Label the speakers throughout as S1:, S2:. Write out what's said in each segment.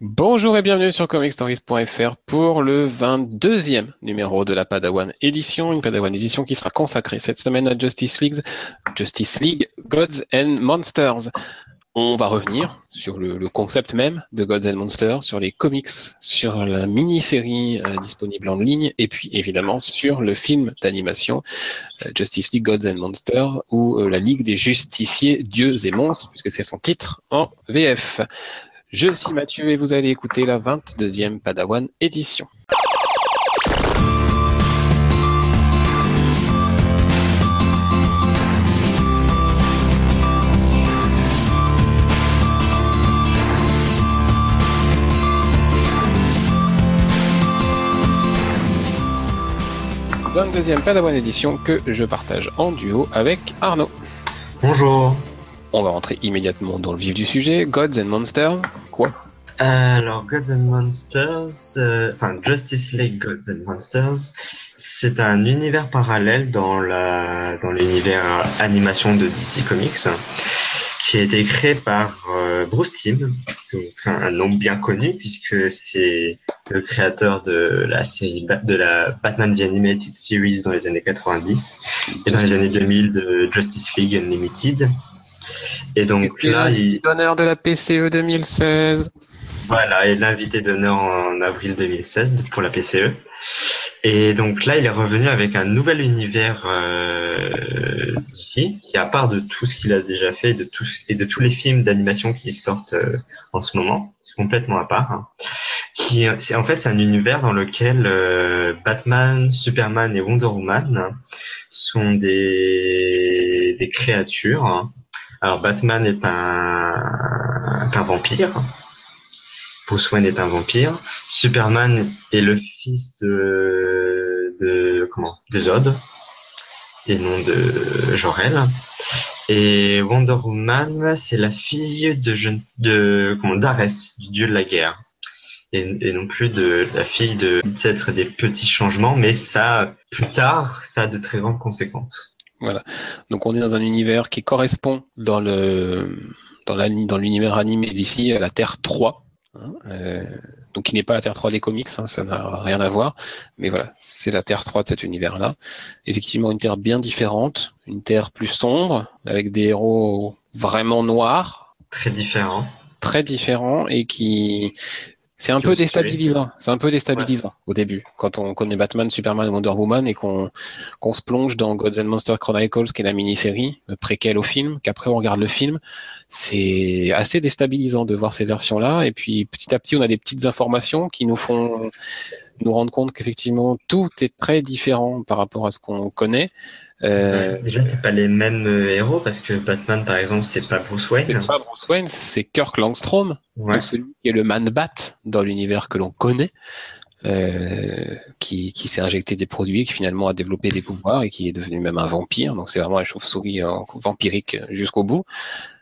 S1: Bonjour et bienvenue sur comicstories.fr pour le 22e numéro de la Padawan Edition, une Padawan Edition qui sera consacrée cette semaine à Justice League, Justice League Gods and Monsters. On va revenir sur le, concept même de Gods and Monsters, sur les comics, sur la mini-série euh, disponible en ligne, et puis évidemment sur le film d'animation euh, Justice League Gods and Monsters, ou euh, la Ligue des Justiciers, Dieux et Monstres, puisque c'est son titre en VF. Je suis Mathieu et vous allez écouter la 22e Padawan édition. 22e Padawan édition que je partage en duo avec Arnaud.
S2: Bonjour.
S1: On va rentrer immédiatement dans le vif du sujet. Gods and Monsters, quoi?
S2: Alors, Gods and Monsters, euh, enfin Justice League Gods and Monsters, c'est un univers parallèle dans l'univers animation de DC Comics, qui a été créé par euh, Bruce Timm, un nom bien connu puisque c'est le créateur de la série de la Batman The Animated Series dans les années 90 et dans les années 2000 de Justice League Unlimited.
S1: Et donc là, il d'honneur de la PCE 2016.
S2: Voilà, et l'invité d'honneur en avril 2016 pour la PCE. Et donc là, il est revenu avec un nouvel univers euh, d'ici, qui à part de tout ce qu'il a déjà fait de tous, et de tous les films d'animation qui sortent euh, en ce moment, c'est complètement à part. Hein. Qui, c'est en fait c'est un univers dans lequel euh, Batman, Superman et Wonder Woman sont des, des créatures. Hein. Alors Batman est un, vampire. Bruce Wayne est un vampire. Superman est le fils de, de comment de Zod et non de Jor-El. Et Wonder Woman, c'est la fille de, de comment d'Ares, du dieu de la guerre. Et, non plus de la fille de peut-être des petits changements, mais ça, plus tard, ça a de très grandes conséquences.
S1: Voilà. Donc on est dans un univers qui correspond dans le dans l'univers animé d'ici à la Terre 3, Hein, euh, donc qui n'est pas la Terre 3 des comics, hein, ça n'a rien à voir. Mais voilà, c'est la Terre 3 de cet univers-là. Effectivement, une Terre bien différente, une Terre plus sombre, avec des héros vraiment noirs.
S2: Très différents.
S1: Très différents et qui c'est un peu déstabilisant. C'est un peu déstabilisant au début, quand on connaît Batman, Superman, Wonder Woman et qu'on qu'on se plonge dans Gods and Monsters Chronicles, qui est la mini-série, le préquel au film, qu'après on regarde le film. C'est assez déstabilisant de voir ces versions-là. Et puis petit à petit, on a des petites informations qui nous font nous rendre compte qu'effectivement tout est très différent par rapport à ce qu'on connaît.
S2: Euh, Déjà, c'est pas les mêmes euh, héros parce que Batman, par exemple, c'est pas Bruce Wayne.
S1: C'est pas Bruce Wayne, c'est Kirk Langstrom, celui qui est le Man Bat dans l'univers que l'on connaît, euh, qui, qui s'est injecté des produits, qui finalement a développé des pouvoirs et qui est devenu même un vampire. Donc c'est vraiment un chauve-souris vampirique jusqu'au bout.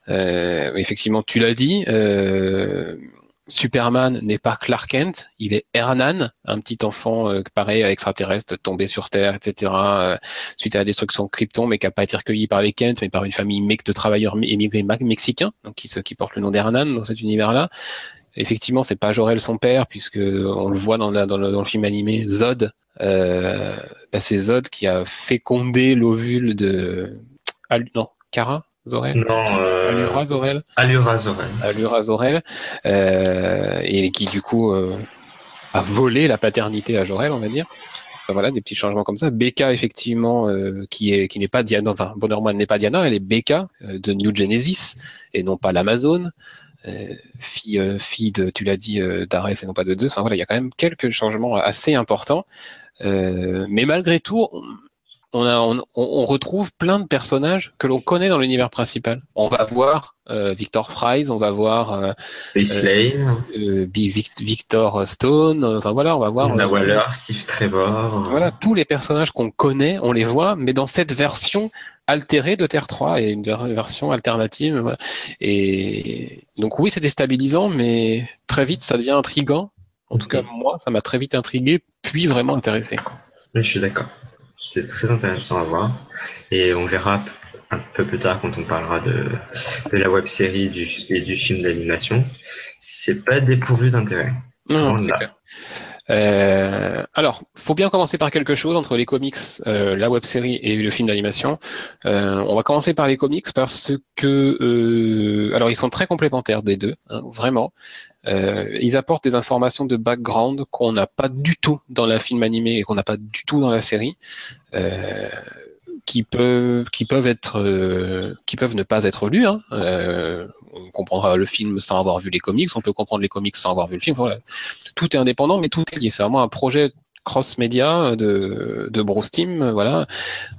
S1: Euh, effectivement, tu l'as dit. Euh, Superman n'est pas Clark Kent, il est Hernan, un petit enfant euh, pareil extraterrestre tombé sur Terre, etc. Euh, suite à la destruction de Krypton, mais qui n'a pas été recueilli par les Kent, mais par une famille mec de travailleurs émigrés mexicains, donc qui, qui porte le nom d'Hernan dans cet univers-là. Effectivement, c'est pas Jorel son père, puisque on le voit dans, dans, le, film animé Zod. Euh, bah, c'est Zod qui a fécondé l'ovule de non, Kara Zorel
S2: Non, euh...
S1: Allura Zorel
S2: Allura Zorel.
S1: Allura Zorel. Euh, et qui du coup euh, a volé la paternité à Jorel, on va dire. Enfin, voilà, des petits changements comme ça. Becca, effectivement, euh, qui est qui n'est pas Diana, enfin Bonnerman n'est pas Diana, elle est Becca euh, de New Genesis et non pas l'Amazon. Fille, fille de, tu l'as dit, d'Ares et non pas de deux. Enfin voilà, il y a quand même quelques changements assez importants. mais malgré tout, on, on, retrouve plein de personnages que l'on connaît dans l'univers principal. On va voir euh, Victor Fries, on va voir euh, euh, Victor Stone, enfin voilà, on va voir
S2: La Waller, Steve Trevor.
S1: Voilà, tous les personnages qu'on connaît, on les voit, mais dans cette version altérée de Terre 3 et une version alternative. Et donc oui, c'est déstabilisant, mais très vite ça devient intrigant. En tout cas, moi, ça m'a très vite intrigué, puis vraiment intéressé.
S2: Oui, je suis d'accord. C'était très intéressant à voir. Et on verra un peu plus tard quand on parlera de, de la web série du, et du film d'animation. c'est pas dépourvu d'intérêt.
S1: Non, c'est clair. Euh, alors, faut bien commencer par quelque chose entre les comics, euh, la web série et le film d'animation. Euh, on va commencer par les comics parce que, euh, alors ils sont très complémentaires des deux, hein, vraiment. Euh, ils apportent des informations de background qu'on n'a pas du tout dans la film animé et qu'on n'a pas du tout dans la série. Qui peuvent qui peuvent être euh, qui peuvent ne pas être lus. Hein. Euh, on comprendra le film sans avoir vu les comics, on peut comprendre les comics sans avoir vu le film. Voilà. Tout est indépendant, mais tout est lié. C'est vraiment un projet cross-média de, de Bruce Team, voilà.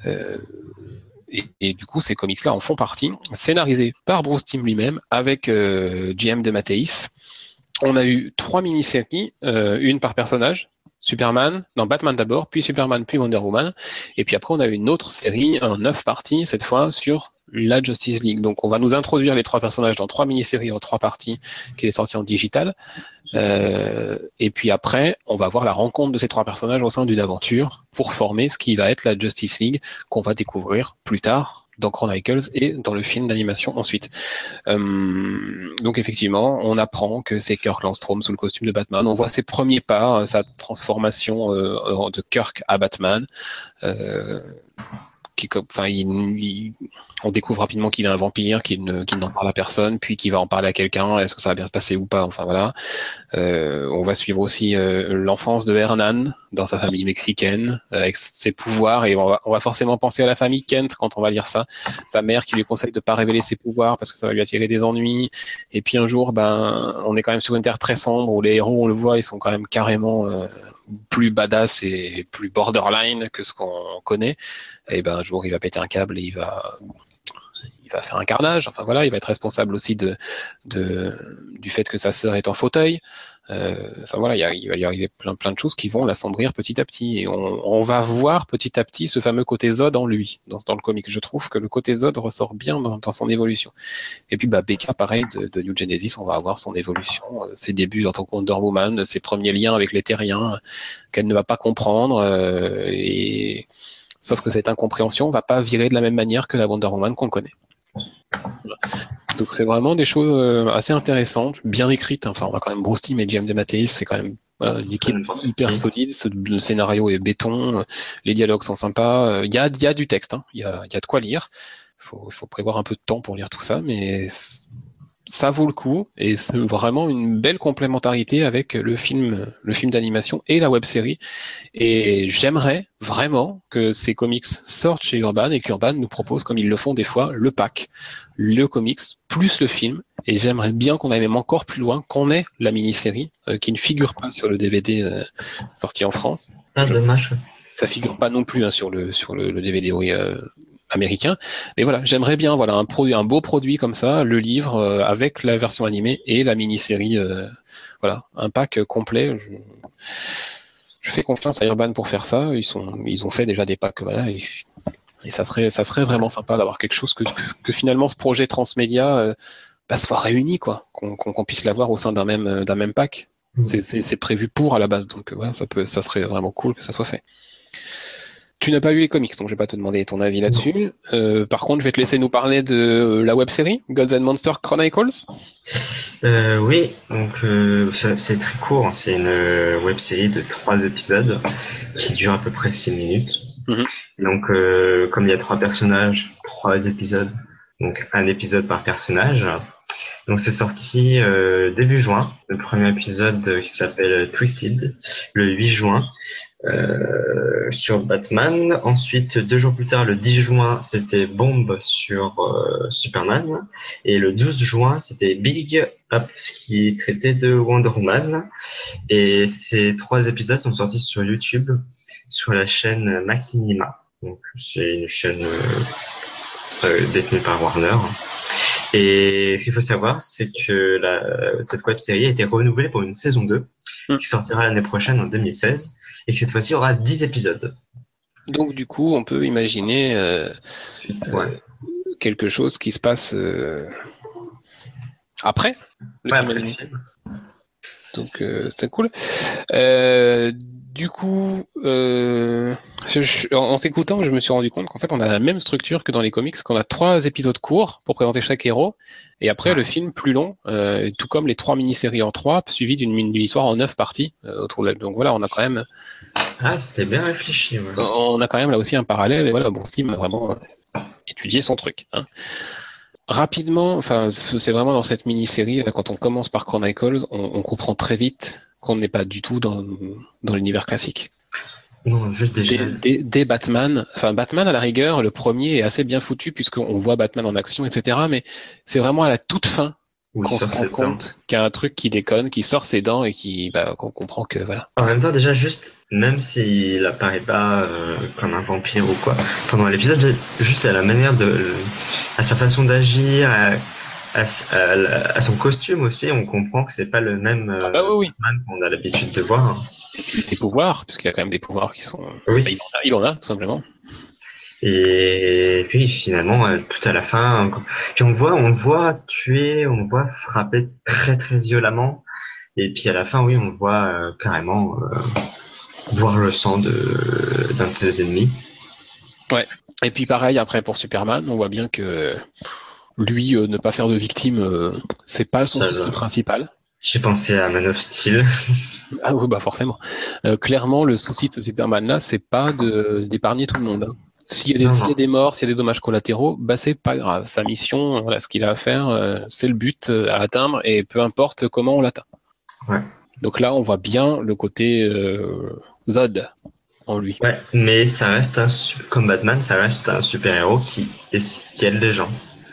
S1: Euh, et, du coup, ces comics-là en font partie, scénarisés par Bruce Team lui-même, avec euh, GM de Mathéis. On a eu trois mini-séries, une par personnage, Superman, non Batman d'abord, puis Superman, puis Wonder Woman. Et puis après, on a une autre série, en neuf parties, cette fois sur la Justice League. Donc on va nous introduire les trois personnages dans trois mini-séries en trois parties qui est sortie en digital. Euh, et puis après, on va voir la rencontre de ces trois personnages au sein d'une aventure pour former ce qui va être la Justice League qu'on va découvrir plus tard dans Chronicles et dans le film d'animation ensuite. Euh, donc effectivement, on apprend que c'est Kirk Landstrom sous le costume de Batman. On voit ses premiers pas, sa transformation euh, de Kirk à Batman. Euh, on découvre rapidement qu'il est un vampire, qu'il ne, n'en parle à personne, puis qu'il va en parler à quelqu'un. Est-ce que ça va bien se passer ou pas Enfin voilà. Euh, on va suivre aussi euh, l'enfance de Hernan dans sa famille mexicaine avec ses pouvoirs et on va, forcément penser à la famille Kent quand on va lire ça. Sa mère qui lui conseille de pas révéler ses pouvoirs parce que ça va lui attirer des ennuis. Et puis un jour, ben, on est quand même sur une terre très sombre où les héros, on le voit, ils sont quand même carrément euh, plus badass et plus borderline que ce qu'on connaît, et ben un jour il va péter un câble et il va il va faire un carnage. Enfin voilà, il va être responsable aussi de, de du fait que sa sœur est en fauteuil. Euh, enfin voilà, il, va y arriver plein plein de choses qui vont l'assombrir petit à petit. Et on, va voir petit à petit ce fameux côté Zod en lui, dans, dans le comic. Je trouve que le côté Zod ressort bien dans, son évolution. Et puis bah Becca, pareil, de, New Genesis, on va avoir son évolution, euh, ses débuts en tant que ses premiers liens avec les terriens qu'elle ne va pas comprendre. Euh, et sauf que cette incompréhension va pas virer de la même manière que la Wonder Woman qu'on connaît. Donc c'est vraiment des choses euh, assez intéressantes, bien écrites. Enfin, on a quand même Bruce Timm et James DeMatteis, c'est quand même voilà, hyper solide. Le scénario est béton, les dialogues sont sympas. Il y a, y a du texte, hein. il, y a, y a de quoi lire. Il faut, faut prévoir un peu de temps pour lire tout ça, mais ça vaut le coup et c'est vraiment une belle complémentarité avec le film, le film d'animation et la web série. Et j'aimerais vraiment que ces comics sortent chez Urban et qu'Urban nous propose, comme ils le font des fois, le pack, le comics plus le film. Et j'aimerais bien qu'on aille même encore plus loin, qu'on ait la mini-série euh, qui ne figure pas sur le DVD euh, sorti en France.
S2: Ah, dommage.
S1: Ça figure pas non plus hein, sur le sur le, le DVD oui, euh, américain. Mais voilà, j'aimerais bien voilà un produit, un beau produit comme ça, le livre euh, avec la version animée et la mini-série. Euh, voilà, un pack complet. Je, je, fais confiance à Urban pour faire ça. Ils sont, ils ont fait déjà des packs, voilà. Et, et ça serait, ça serait vraiment sympa d'avoir quelque chose que, que, finalement ce projet transmédia euh, bah, soit réuni, quoi, qu'on qu puisse l'avoir au sein d'un même, d'un même pack. Mmh. C'est prévu pour à la base, donc voilà, ça peut, ça serait vraiment cool que ça soit fait. Tu n'as pas lu les comics, donc je vais pas te demander ton avis là-dessus. Euh, par contre, je vais te laisser nous parler de la web série Gods and Monsters Chronicles.
S2: Euh, oui, donc euh, c'est très court. Hein. C'est une web série de trois épisodes qui dure à peu près six minutes. Mm -hmm. Donc, euh, comme il y a trois personnages, trois épisodes, donc un épisode par personnage. Donc c'est sorti euh, début juin, le premier épisode qui s'appelle Twisted, le 8 juin. Euh, sur Batman. Ensuite, deux jours plus tard, le 10 juin, c'était Bomb sur euh, Superman. Et le 12 juin, c'était Big Up qui traitait de Wonder Woman. Et ces trois épisodes sont sortis sur YouTube, sur la chaîne Machinima. Donc, c'est une chaîne euh, détenue par Warner. Et ce qu'il faut savoir, c'est que la, cette web série a été renouvelée pour une saison 2 mm. qui sortira l'année prochaine en 2016 et que cette fois-ci aura 10 épisodes.
S1: Donc du coup, on peut imaginer euh, ouais. euh, quelque chose qui se passe euh, après le
S2: ouais, après le film.
S1: Donc euh, c'est cool. Euh, du coup, euh, en t'écoutant, je me suis rendu compte qu'en fait, on a la même structure que dans les comics, qu'on a trois épisodes courts pour présenter chaque héros, et après le film plus long, euh, tout comme les trois mini-séries en trois, suivi d'une histoire en neuf parties. Euh, donc voilà, on a quand même.
S2: Ah, c'était bien réfléchi.
S1: On a quand même là aussi un parallèle, et voilà, bon, Steve a vraiment étudié son truc. Hein. Rapidement, enfin, c'est vraiment dans cette mini-série, quand on commence par Chronicles, on comprend très vite qu'on n'est pas du tout dans, dans l'univers classique.
S2: Non, juste déjà.
S1: Des, Batman, enfin Batman à la rigueur, le premier est assez bien foutu puisqu'on voit Batman en action, etc. Mais c'est vraiment à la toute fin qu'on se rend compte qu'il y a un truc qui déconne, qui sort ses dents et qui, bah, qu'on comprend que voilà.
S2: En même temps, déjà juste, même s'il apparaît pas euh, comme un vampire ou quoi, pendant l'épisode, juste à la manière de, à sa façon d'agir, à, son costume aussi, on comprend que c'est pas le même
S1: ah bah oui,
S2: qu'on a l'habitude de voir.
S1: ses pouvoirs, parce qu'il y a quand même des pouvoirs qui sont. Oui. Bah, il, en a, tout simplement.
S2: Et puis finalement, euh, tout à la fin, puis on le voit, on le voit tuer, on le voit frapper très très violemment. Et puis à la fin, oui, on le voit euh, carrément euh, voir le sang d'un de ses ennemis.
S1: Ouais. Et puis pareil après pour Superman, on voit bien que lui, ne pas faire de victime, c'est pas son souci principal.
S2: J'ai pensé à Man of Steel.
S1: ah oui, bah forcément. Clairement, le souci de ce Superman-là, c'est pas d'épargner tout le monde. Hein. S'il y, a des morts, s'il y a des dommages collatéraux, bah c'est pas grave. Sa mission, voilà, ce qu'il a à faire, c'est le but à atteindre et peu importe comment on l'atteint.
S2: Ouais.
S1: Donc là, on voit bien le côté Zod en lui.
S2: Ouais, mais ça reste un comme Batman, ça reste un super héros qui, qui aide les gens.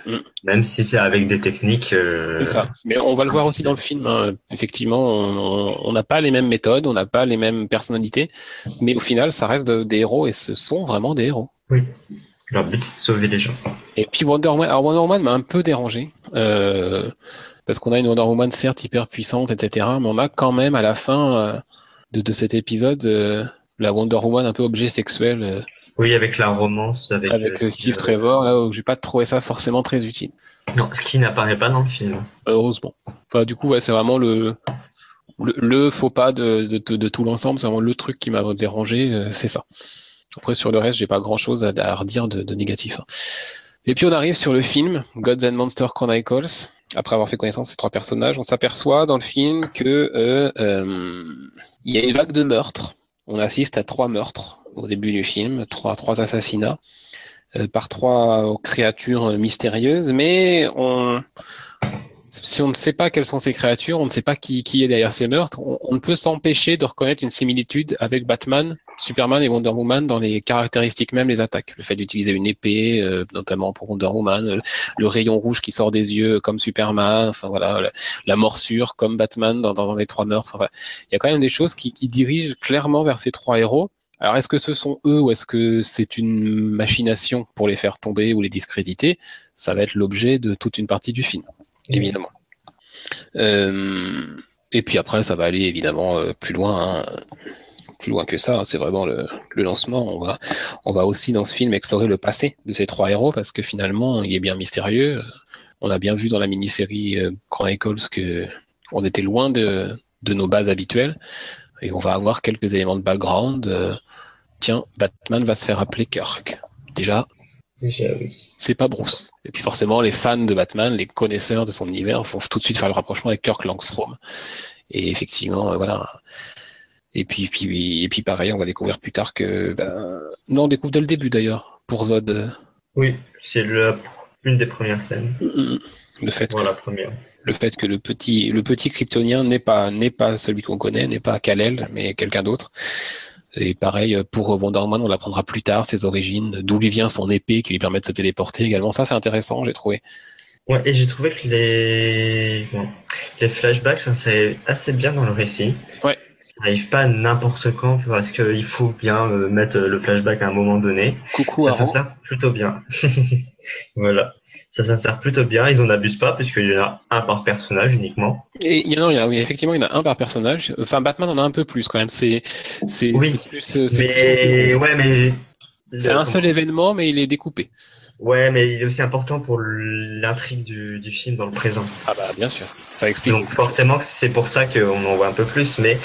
S2: Mm. Même si c'est avec des techniques. Euh,
S1: c'est ça. Mais on va le voir aussi dans le film. Hein. Effectivement, on n'a pas les mêmes méthodes, on n'a pas les mêmes personnalités, mais au final, ça reste des héros et ce sont vraiment des héros.
S2: Oui. Leur but, c'est de sauver les gens.
S1: Et puis Wonder Woman, alors Wonder Woman m'a un peu dérangé. Euh, parce qu'on a une Wonder Woman certes hyper puissante, etc. Mais on a quand même à la fin euh, de, de, cet épisode la Wonder Woman un peu objet sexuel
S2: oui, avec la romance avec,
S1: avec euh, Steve Trevor, là où j'ai pas trouvé ça forcément très utile.
S2: Non, ce qui n'apparaît pas dans le film.
S1: Heureusement. Enfin, du coup, ouais, c'est vraiment le, le, faux pas de, de, de, tout l'ensemble. C'est vraiment le truc qui m'a dérangé, euh, c'est ça. Après, sur le reste, j'ai pas grand chose à, redire de, négatif. Hein. Et puis on arrive sur le film Gods and Monsters Chronicles. Après avoir fait connaissance de ces trois personnages, on s'aperçoit dans le film que euh, euh, il y a une vague de meurtres. On assiste à trois meurtres au début du film, trois, trois assassinats euh, par trois créatures mystérieuses, mais on, si on ne sait pas quelles sont ces créatures, on ne sait pas qui, qui est derrière ces meurtres, on, ne peut s'empêcher de reconnaître une similitude avec Batman, Superman et Wonder Woman dans les caractéristiques même des attaques. Le fait d'utiliser une épée, euh, notamment pour Wonder Woman, le, rayon rouge qui sort des yeux comme Superman, enfin voilà, la, morsure comme Batman dans, dans un des trois meurtres. Il y a quand même des choses qui, qui dirigent clairement vers ces trois héros. Alors, est-ce que ce sont eux ou est-ce que c'est une machination pour les faire tomber ou les discréditer? Ça va être l'objet de toute une partie du film, évidemment. Euh, et puis après, ça va aller évidemment euh, plus loin, hein. plus loin que ça. C'est vraiment le, lancement. On va, on va aussi dans ce film explorer le passé de ces trois héros parce que finalement, il est bien mystérieux. On a bien vu dans la mini-série euh, Chronicles que on était loin de, de nos bases habituelles et on va avoir quelques éléments de background. Euh, tiens, Batman va se faire appeler Kirk. Déjà, c'est pas Bruce. Et puis forcément, les fans de Batman, les connaisseurs de son univers, vont tout de suite faire le rapprochement avec Kirk Langstrom. Et effectivement, euh, voilà. Et puis, puis, et puis pareil, on va découvrir plus tard que... Ben... Non, on découvre dès le début d'ailleurs, pour Zod.
S2: Oui, c'est une des premières scènes. Mm,
S1: mm. Le fait
S2: voilà, la première
S1: le fait que le petit, le petit kryptonien n'est pas, n'est pas celui qu'on connaît, n'est pas Kal-El, mais quelqu'un d'autre. Et pareil, pour Wonder Woman, on l'apprendra plus tard, ses origines, d'où lui vient son épée qui lui permet de se téléporter également. Ça, c'est intéressant, j'ai trouvé.
S2: Ouais, et j'ai trouvé que les, les flashbacks, ça c'est assez bien dans le récit.
S1: Ouais.
S2: Ça n'arrive pas n'importe quand parce qu'il faut bien euh, mettre le flashback à un moment donné.
S1: Coucou,
S2: ça sert plutôt bien. voilà ça s'insère plutôt bien. Ils en abusent pas puisqu'il y en a un par personnage uniquement.
S1: Et il y en a, oui, effectivement, il y en a un par personnage. Enfin, Batman en a un peu plus quand même. C'est, c'est,
S2: oui, plus, mais ouais, mais
S1: c'est un seul événement, mais il est découpé.
S2: Ouais, mais il est aussi important pour l'intrigue du, du, film dans le présent.
S1: Ah bah bien sûr, ça explique.
S2: Donc forcément, c'est pour ça qu'on en voit un peu plus, mais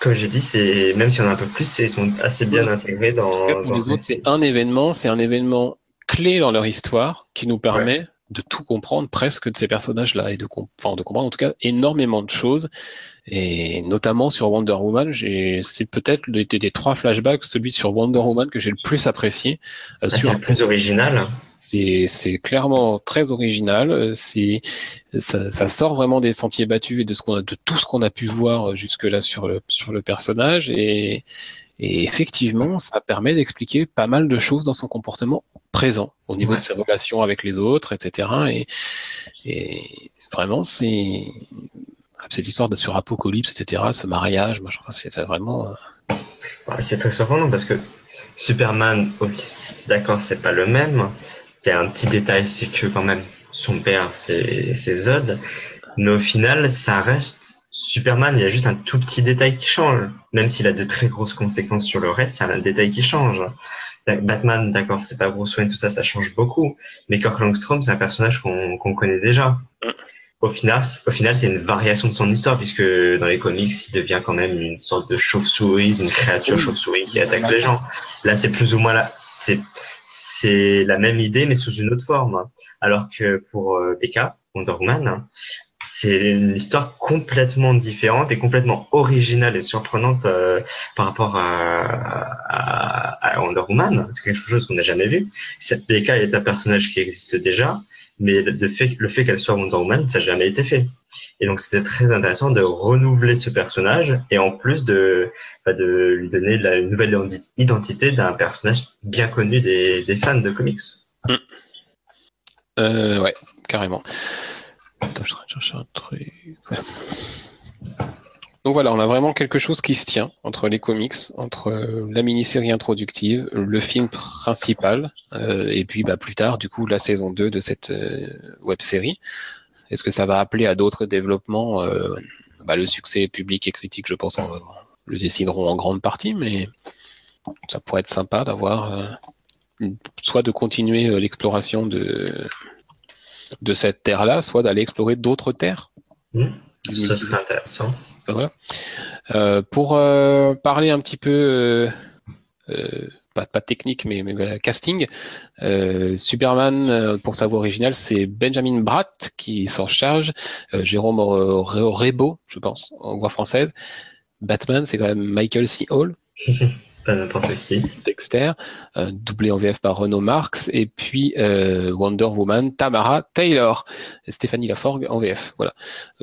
S2: comme j'ai dit, c'est même si on a un peu plus, ils sont assez bien intégrés dans.
S1: pour les autres, c'est un événement, c'est un événement clé dans leur histoire qui nous permet de tout comprendre presque de ces personnages-là et de, comprendre en tout cas énormément de choses. Et notamment sur Wonder Woman, c'est peut-être des, des, trois flashbacks, celui sur Wonder Woman que j'ai le plus apprécié.
S2: Euh, ah, c'est le plus original.
S1: C'est clairement très original. C'est ça, ça, sort vraiment des sentiers battus et de ce qu'on a, de tout ce qu'on a pu voir jusque là sur le sur le personnage et et effectivement, ça permet d'expliquer pas mal de choses dans son comportement présent, au niveau de ses relations avec les autres, etc. Et, et vraiment, c'est cette histoire de sur Apocalypse, etc., ce mariage, c'est vraiment.
S2: Euh, c'est très surprenant parce que Superman, d'accord, c'est pas le même. Il y a un petit détail, c'est que quand même son père, c'est Zod, mais au final, ça reste Superman, il y a juste un tout petit détail qui change. Même s'il a de très grosses conséquences sur le reste, c'est un détail qui change. Batman, d'accord, c'est pas Bruce Wayne, tout ça, ça change beaucoup. Mais Kirk Langstrom, c'est un personnage qu'on connaît déjà. Au final, au final, c'est une variation de son histoire, puisque dans les comics, il devient quand même une sorte de chauve-souris, une créature chauve-souris qui attaque les gens. Là, c'est plus ou moins là, c'est c'est la même idée, mais sous une autre forme. Alors que pour euh, Wonder Woman, c'est une histoire complètement différente et complètement originale et surprenante euh, par rapport à, à, à, Wonder Woman. C'est quelque chose qu'on n'a jamais vu. Cette PK est un personnage qui existe déjà, mais le fait, le fait qu'elle soit Wonder Woman, ça n'a jamais été fait. Et donc c'était très intéressant de renouveler ce personnage et en plus de, bah, lui donner la, une nouvelle identité d'un personnage bien connu des, fans de comics. Mm.
S1: Euh, ouais, carrément. Attends, je chercher un truc. Donc voilà, on a vraiment quelque chose qui se tient entre les comics, entre euh, la mini-série introductive, le film principal, euh, et puis bah, plus tard, du coup, la saison 2 de cette euh, web série. Est-ce que ça va appeler à d'autres développements bah, Le succès public et critique, je pense, le décideront en grande partie, mais ça pourrait être sympa d'avoir soit de continuer l'exploration de de cette terre-là, soit d'aller explorer d'autres terres.
S2: Mmh. Ça serait intéressant.
S1: Voilà. Euh, pour euh, parler un petit peu, euh, pas, pas, technique, mais, mais casting, Superman, pour sa voix originale, c'est Benjamin Bratt qui s'en charge, Jérôme Rebo, je pense, en voix française. Batman, c'est quand même Michael C. Hall.
S2: n'importe qui.
S1: Dexter, doublé en VF par Renaud Marx, et puis Wonder Woman, Tamara Taylor, Stéphanie Laforgue en VF. Voilà,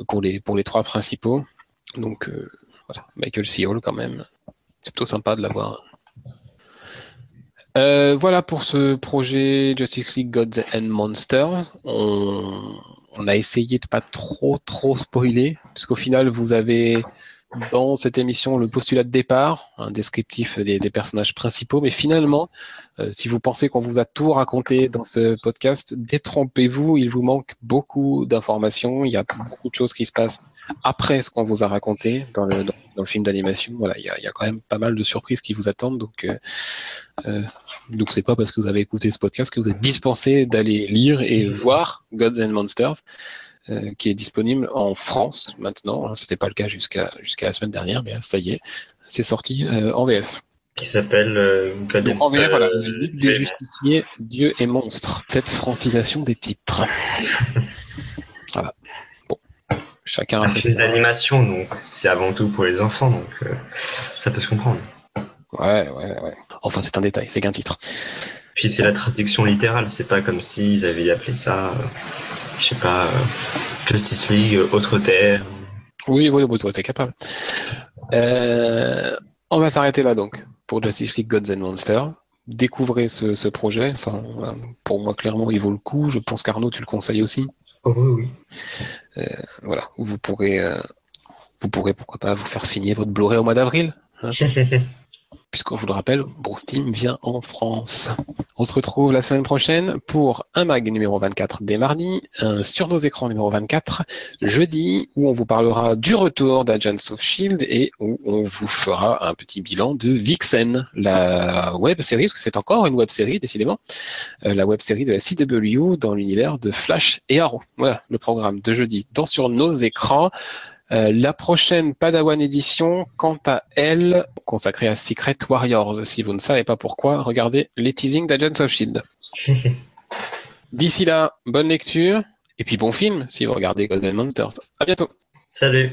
S1: pour les, pour les trois principaux. Donc, euh, voilà, Michael C. Quand même. C'est plutôt sympa de l'avoir. voilà pour ce projet Justice League Gods and Monsters. On, on a essayé de pas trop trop spoiler, puisqu'au final vous avez dans cette émission le postulat de départ, un descriptif des, personnages principaux, mais finalement, euh, si vous pensez qu'on vous a tout raconté dans ce podcast, détrompez-vous, il vous manque beaucoup d'informations, il y a beaucoup de choses qui se passent après ce qu'on vous a raconté dans le, film d'animation. Voilà, il y, a, il y, a, quand même pas mal de surprises qui vous attendent, donc euh, euh, donc c'est pas parce que vous avez écouté ce podcast que vous êtes dispensé d'aller lire et voir Gods and Monsters. Euh, qui est disponible en France maintenant. Hein, c'était pas le cas jusqu'à jusqu'à la semaine dernière, mais ça y est, c'est sorti euh, en VF.
S2: Qui s'appelle euh,
S1: En VF, voilà, Ligue des Justiciers, Dieu et Monstre. Cette francisation des titres. voilà. Bon, chacun.
S2: Un film d'animation, donc c'est avant tout pour les enfants, donc ça peut se comprendre.
S1: Ouais, ouais, ouais. Enfin, c'est un détail, c'est qu'un titre.
S2: Puis c'est la traduction littérale, c'est pas comme s'ils avaient appelé ça je sais pas, euh, Justice League, euh, Autre Terre.
S1: Oui, oui, vous êtes capable. Euh, on va s'arrêter là donc pour Justice League Gods and Monsters. Découvrez ce, projet. Enfin, pour moi, clairement, il vaut le coup. Je pense qu'Arnaud, tu le conseilles aussi.
S2: Oh, oui,
S1: oui. voilà, vous pourrez, vous pourrez pourquoi pas vous faire signer votre Blu-ray au mois d'avril. Hein. puisqu'on vous le rappelle, Bruce Team vient en France. On se retrouve la semaine prochaine pour un mag numéro 24 dès mardi, un sur nos écrans numéro 24 jeudi, où on vous parlera du retour d'Agents of Shield et où on vous fera un petit bilan de Vixen, la web série, parce que c'est encore une web série décidément, euh, la web série de la CW dans l'univers de Flash et Arrow. Voilà le programme de jeudi dans sur nos écrans. Euh, la prochaine Padawan édition, quant à elle, consacrée à Secret Warriors. Si vous ne savez pas pourquoi, regardez les teasings d'Agents of Shield. D'ici là, bonne lecture et puis bon film si vous regardez Golden Monsters. À bientôt.
S2: Salut.